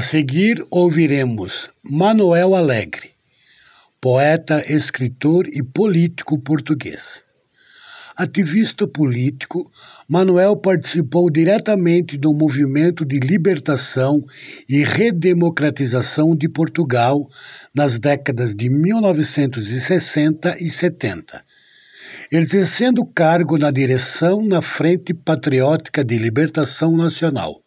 A seguir ouviremos Manuel Alegre, poeta, escritor e político português. Ativista político, Manuel participou diretamente do movimento de libertação e redemocratização de Portugal nas décadas de 1960 e 70, exercendo cargo na direção na Frente Patriótica de Libertação Nacional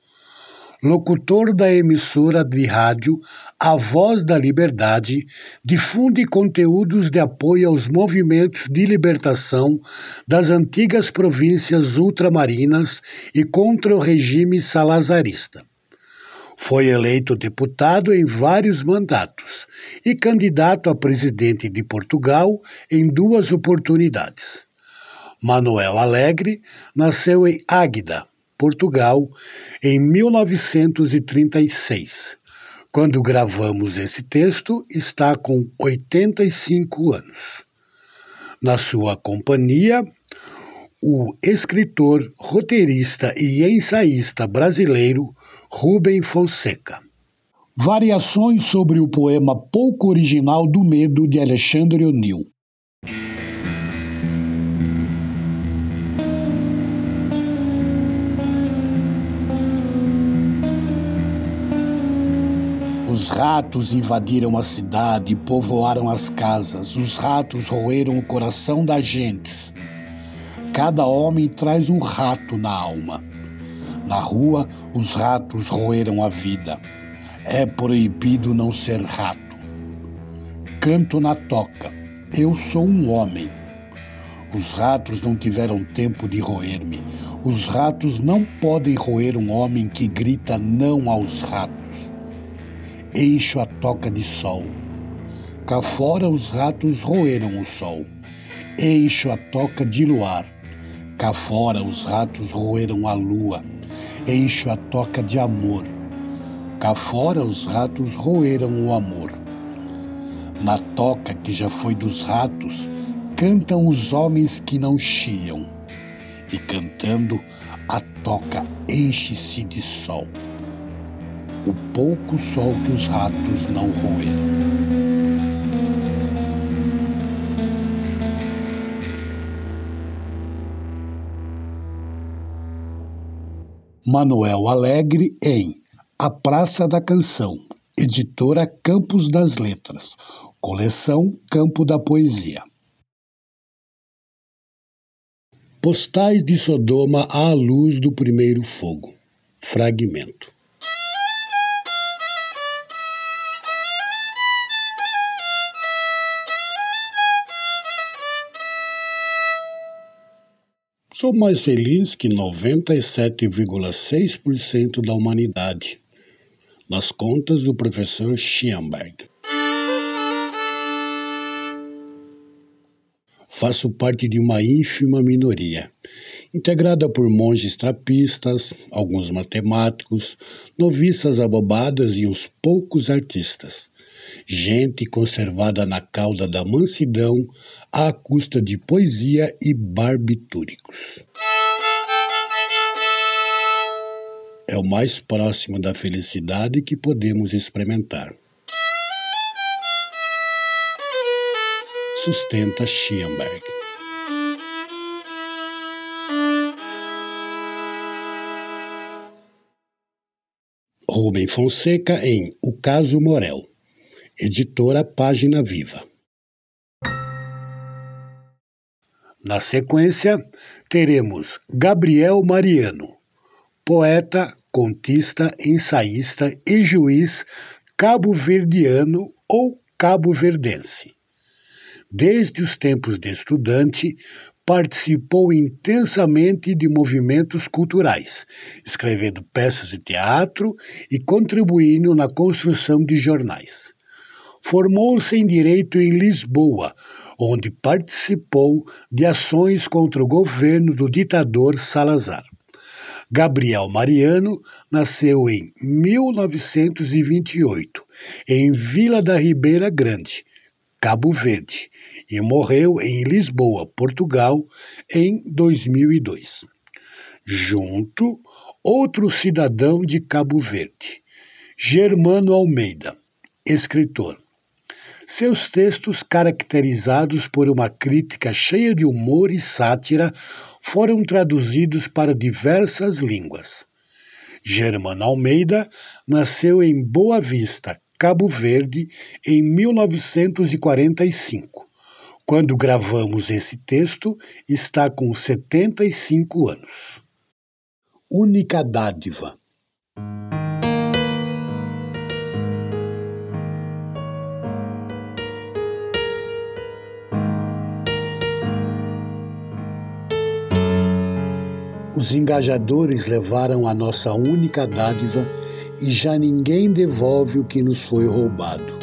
locutor da emissora de rádio A Voz da Liberdade, difunde conteúdos de apoio aos movimentos de libertação das antigas províncias ultramarinas e contra o regime salazarista. Foi eleito deputado em vários mandatos e candidato a presidente de Portugal em duas oportunidades. Manuel Alegre nasceu em Águeda, Portugal, em 1936. Quando gravamos esse texto, está com 85 anos. Na sua companhia, o escritor, roteirista e ensaísta brasileiro Rubem Fonseca. Variações sobre o poema pouco original do Medo de Alexandre O'Neill. Os ratos invadiram a cidade e povoaram as casas. Os ratos roeram o coração das gentes. Cada homem traz um rato na alma. Na rua, os ratos roeram a vida. É proibido não ser rato. Canto na toca. Eu sou um homem. Os ratos não tiveram tempo de roer-me. Os ratos não podem roer um homem que grita não aos ratos eixo a toca de sol. Cá fora os ratos roeram o sol, eixo a toca de luar. Cá fora os ratos roeram a lua, eixo a toca de amor. Cá fora os ratos roeram o amor. Na toca que já foi dos ratos, cantam os homens que não chiam, e cantando, a toca enche-se de sol o pouco sol que os ratos não roeram. Manuel Alegre em A Praça da Canção, editora Campos das Letras, coleção Campo da Poesia. Postais de Sodoma à luz do primeiro fogo. Fragmento. Sou mais feliz que 97,6% da humanidade, nas contas do professor Schoenberg. Faço parte de uma ínfima minoria, integrada por monges trapistas, alguns matemáticos, noviças abobadas e uns poucos artistas gente conservada na cauda da mansidão à custa de poesia e barbitúricos. É o mais próximo da felicidade que podemos experimentar. Sustenta Schienberg. Rubem Fonseca em O Caso Morel. Editora Página Viva. Na sequência, teremos Gabriel Mariano, poeta, contista, ensaísta e juiz cabo-verdiano ou cabo-verdense. Desde os tempos de estudante, participou intensamente de movimentos culturais, escrevendo peças de teatro e contribuindo na construção de jornais. Formou-se em direito em Lisboa, onde participou de ações contra o governo do ditador Salazar. Gabriel Mariano nasceu em 1928, em Vila da Ribeira Grande, Cabo Verde, e morreu em Lisboa, Portugal, em 2002. Junto, outro cidadão de Cabo Verde, Germano Almeida, escritor. Seus textos, caracterizados por uma crítica cheia de humor e sátira, foram traduzidos para diversas línguas. Germano Almeida nasceu em Boa Vista, Cabo Verde, em 1945. Quando gravamos esse texto, está com 75 anos. Única dádiva Os engajadores levaram a nossa única dádiva e já ninguém devolve o que nos foi roubado.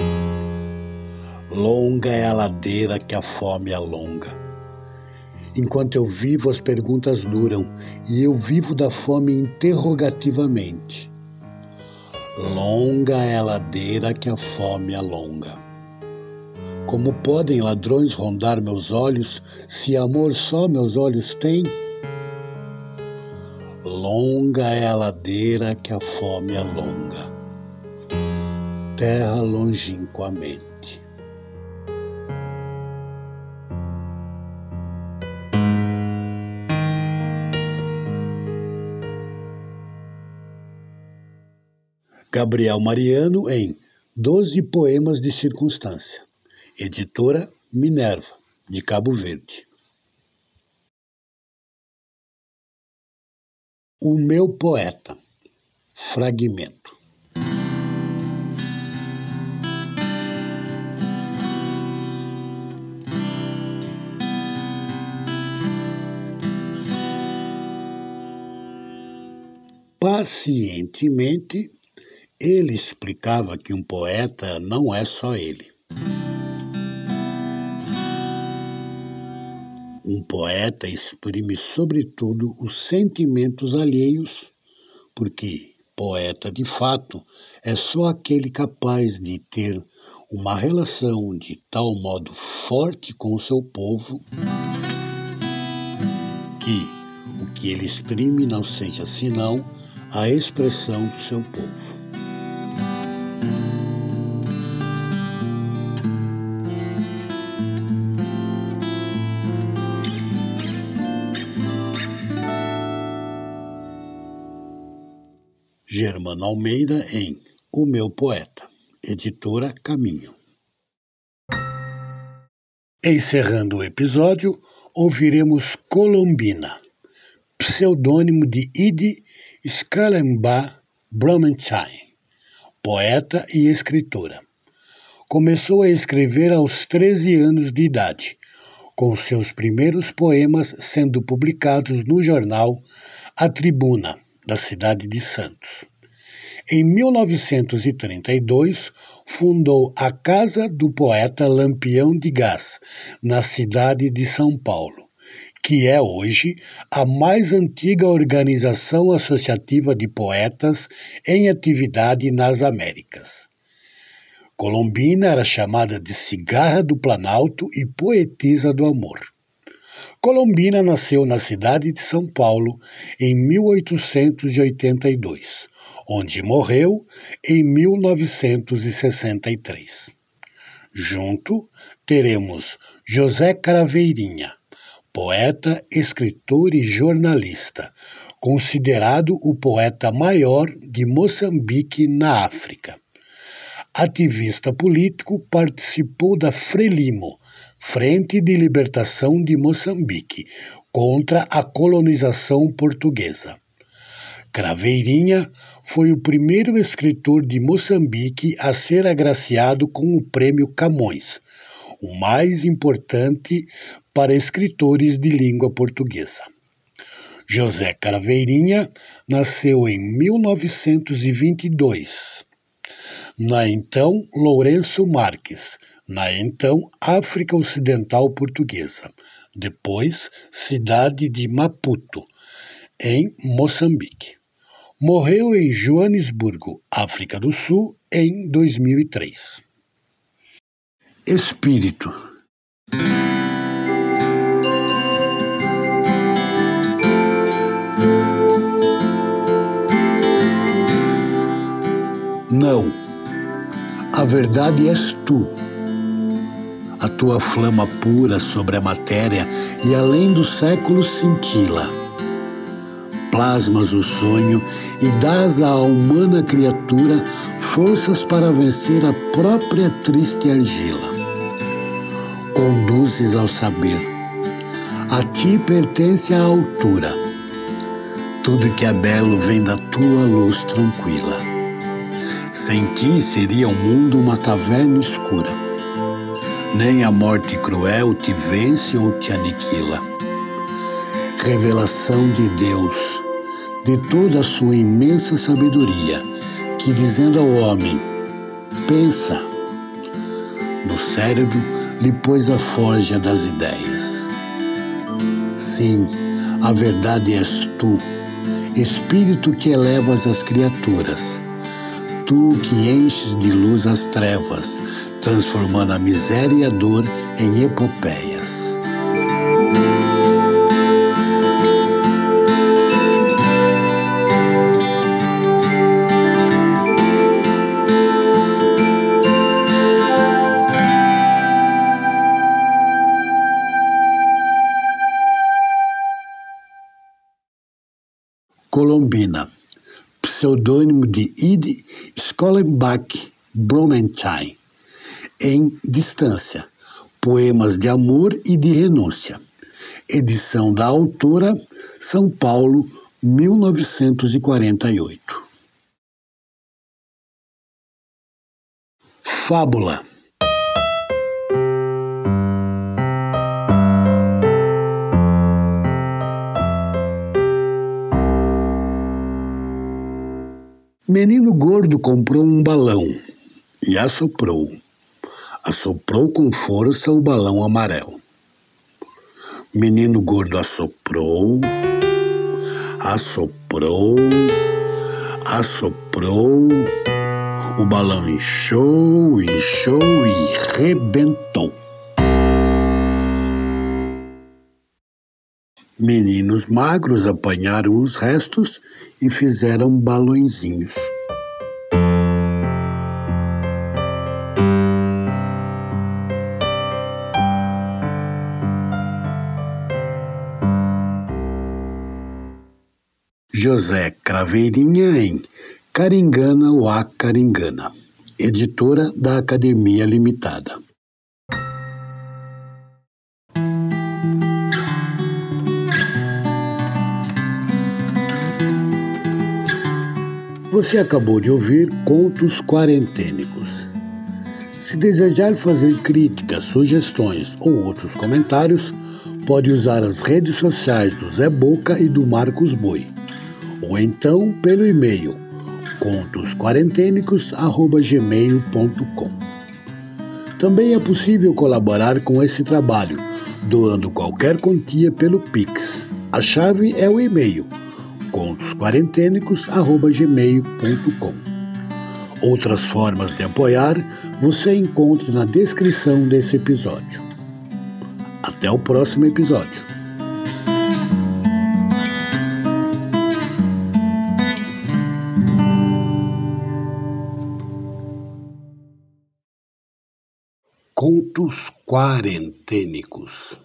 Longa é a ladeira que a fome alonga. Enquanto eu vivo, as perguntas duram e eu vivo da fome interrogativamente. Longa é a ladeira que a fome alonga. Como podem ladrões rondar meus olhos se amor só meus olhos têm? Longa é a ladeira que a fome alonga, terra longínquamente. Gabriel Mariano em Doze Poemas de Circunstância, editora Minerva, de Cabo Verde. O meu poeta. Fragmento. Pacientemente, ele explicava que um poeta não é só ele. Um poeta exprime, sobretudo, os sentimentos alheios, porque poeta de fato é só aquele capaz de ter uma relação de tal modo forte com o seu povo que o que ele exprime não seja senão a expressão do seu povo. Germano Almeida em O Meu Poeta, editora Caminho. Encerrando o episódio, ouviremos Colombina, pseudônimo de Idi Skalenba Blumenstein, poeta e escritora. Começou a escrever aos 13 anos de idade, com seus primeiros poemas sendo publicados no jornal A Tribuna da cidade de Santos. Em 1932, fundou a Casa do Poeta Lampião de Gás, na cidade de São Paulo, que é hoje a mais antiga organização associativa de poetas em atividade nas Américas. Colombina era chamada de Cigarra do Planalto e Poetisa do Amor. Colombina nasceu na cidade de São Paulo em 1882, onde morreu em 1963. Junto teremos José Caraveirinha, poeta, escritor e jornalista, considerado o poeta maior de Moçambique na África. Ativista político, participou da Frelimo, Frente de Libertação de Moçambique, contra a colonização portuguesa. Craveirinha foi o primeiro escritor de Moçambique a ser agraciado com o Prêmio Camões, o mais importante para escritores de língua portuguesa. José Craveirinha nasceu em 1922, na então Lourenço Marques, na então África Ocidental Portuguesa, depois cidade de Maputo, em Moçambique. Morreu em Joanesburgo, África do Sul, em 2003. Espírito Não, a verdade és tu a tua flama pura sobre a matéria e além dos séculos cintila. Plasmas o sonho e dás à humana criatura forças para vencer a própria triste argila. Conduzes ao saber. A ti pertence a altura. Tudo que é belo vem da tua luz tranquila. Sem ti seria o mundo uma caverna escura nem a morte cruel te vence ou te aniquila. Revelação de Deus, de toda a sua imensa sabedoria, que dizendo ao homem, pensa, no cérebro lhe pôs a forja das ideias. Sim, a verdade és tu, Espírito que elevas as criaturas, tu que enches de luz as trevas, transformando a miséria e a dor em epopeias. Scholenbach Blumenthal em Distância, Poemas de Amor e de Renúncia. Edição da autora, São Paulo, 1948. Fábula Menino gordo comprou um balão e assoprou assoprou com força o balão amarelo. Menino gordo assoprou, assoprou, assoprou. O balão inchou, inchou e rebentou. Meninos magros apanharam os restos e fizeram balõezinhos. José Craveirinha em Caringana Wa Caringana, editora da Academia Limitada. Você acabou de ouvir Contos Quarentênicos. Se desejar fazer críticas, sugestões ou outros comentários, pode usar as redes sociais do Zé Boca e do Marcos Boi ou então pelo e-mail contosquarentênicos@gmail.com. Também é possível colaborar com esse trabalho doando qualquer quantia pelo Pix. A chave é o e-mail contosquarentênicos@gmail.com. Outras formas de apoiar você encontra na descrição desse episódio. Até o próximo episódio. Contos quarentênicos